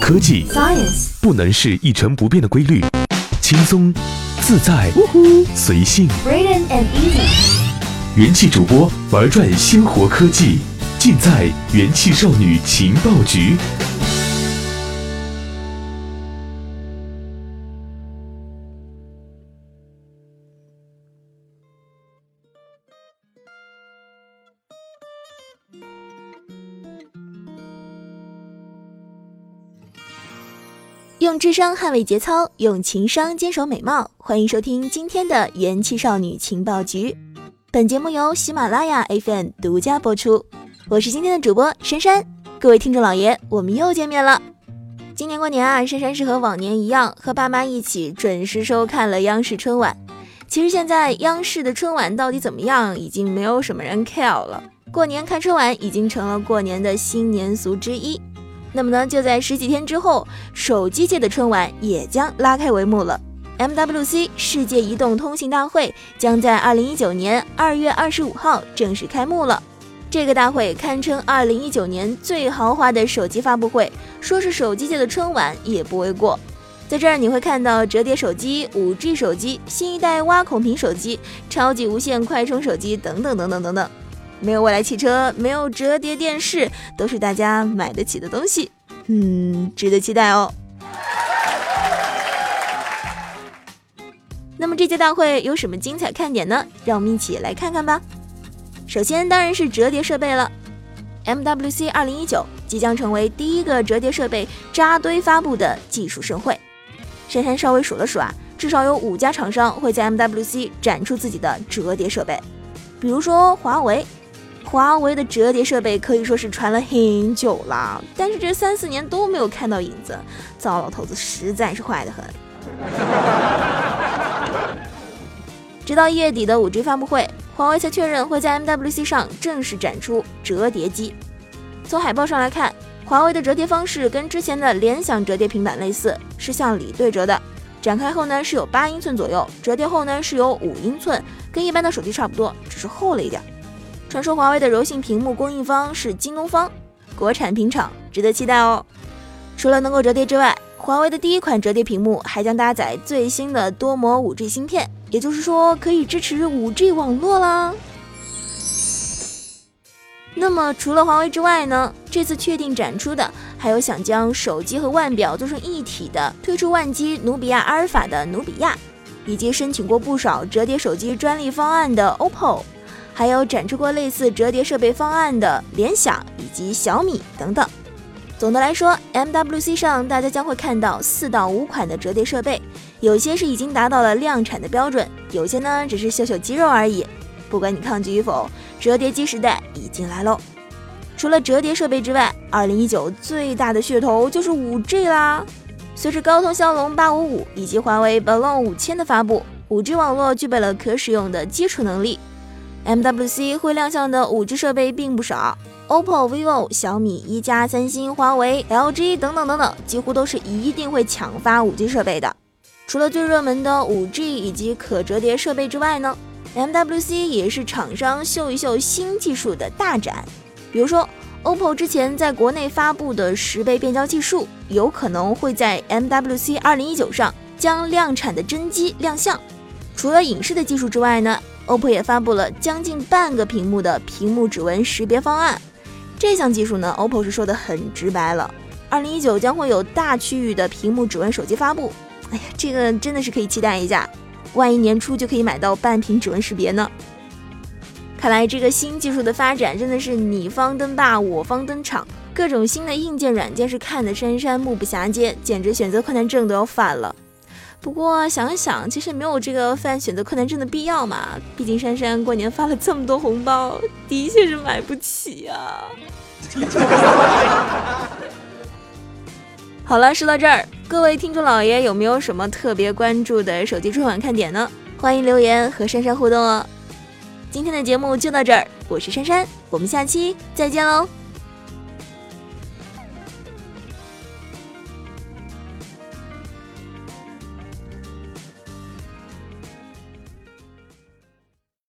科技不能是一成不变的规律，轻松、自在、随性。元气主播玩转鲜活科技，尽在元气少女情报局。用智商捍卫节操，用情商坚守美貌。欢迎收听今天的元气少女情报局。本节目由喜马拉雅 FM 独家播出。我是今天的主播珊珊。各位听众老爷，我们又见面了。今年过年啊，珊珊是和往年一样，和爸妈一起准时收看了央视春晚。其实现在央视的春晚到底怎么样，已经没有什么人 care 了。过年看春晚已经成了过年的新年俗之一。那么呢，就在十几天之后，手机界的春晚也将拉开帷幕了。MWC 世界移动通信大会将在二零一九年二月二十五号正式开幕了。这个大会堪称二零一九年最豪华的手机发布会，说是手机界的春晚也不为过。在这儿你会看到折叠手机、五 G 手机、新一代挖孔屏手机、超级无线快充手机等等等等等等。没有未来汽车，没有折叠电视，都是大家买得起的东西。嗯，值得期待哦。那么这届大会有什么精彩看点呢？让我们一起来看看吧。首先当然是折叠设备了。MWC 2019即将成为第一个折叠设备扎堆发布的技术盛会。珊珊稍微数了数啊，至少有五家厂商会在 MWC 展出自己的折叠设备，比如说华为。华为的折叠设备可以说是传了很久了，但是这三四年都没有看到影子，糟老头子实在是坏得很。直到一月底的五 G 发布会，华为才确认会在 MWC 上正式展出折叠机。从海报上来看，华为的折叠方式跟之前的联想折叠平板类似，是向里对折的。展开后呢是有八英寸左右，折叠后呢是有五英寸，跟一般的手机差不多，只是厚了一点。传说华为的柔性屏幕供应方是京东方，国产屏厂，值得期待哦。除了能够折叠之外，华为的第一款折叠屏幕还将搭载最新的多模 5G 芯片，也就是说可以支持 5G 网络啦。那么除了华为之外呢？这次确定展出的还有想将手机和腕表做成一体的，推出腕机努比亚阿尔法的努比亚，以及申请过不少折叠手机专利方案的 OPPO。还有展出过类似折叠设备方案的联想以及小米等等。总的来说，MWC 上大家将会看到四到五款的折叠设备，有些是已经达到了量产的标准，有些呢只是秀秀肌肉而已。不管你抗拒与否，折叠机时代已经来喽。除了折叠设备之外，2019最大的噱头就是 5G 啦。随着高通骁龙855以及华为 Balon 5000的发布，5G 网络具备了可使用的基础能力。MWC 会亮相的 5G 设备并不少，OPPO、vivo、小米、一加、三星、华为、LG 等等等等，几乎都是一定会抢发 5G 设备的。除了最热门的 5G 以及可折叠设备之外呢，MWC 也是厂商秀一秀新技术的大展。比如说，OPPO 之前在国内发布的十倍变焦技术，有可能会在 MWC 2019上将量产的真机亮相。除了影视的技术之外呢？OPPO 也发布了将近半个屏幕的屏幕指纹识别方案，这项技术呢，OPPO 是说的很直白了。二零一九将会有大区域的屏幕指纹手机发布，哎呀，这个真的是可以期待一下，万一年初就可以买到半屏指纹识别呢？看来这个新技术的发展真的是你方登霸，我方登场，各种新的硬件软件是看得珊珊目不暇接，简直选择困难症都要犯了。不过想一想，其实没有这个犯选择困难症的必要嘛。毕竟珊珊过年发了这么多红包，的确是买不起啊。好了，说到这儿，各位听众老爷有没有什么特别关注的手机春晚看点呢？欢迎留言和珊珊互动哦。今天的节目就到这儿，我是珊珊，我们下期再见喽。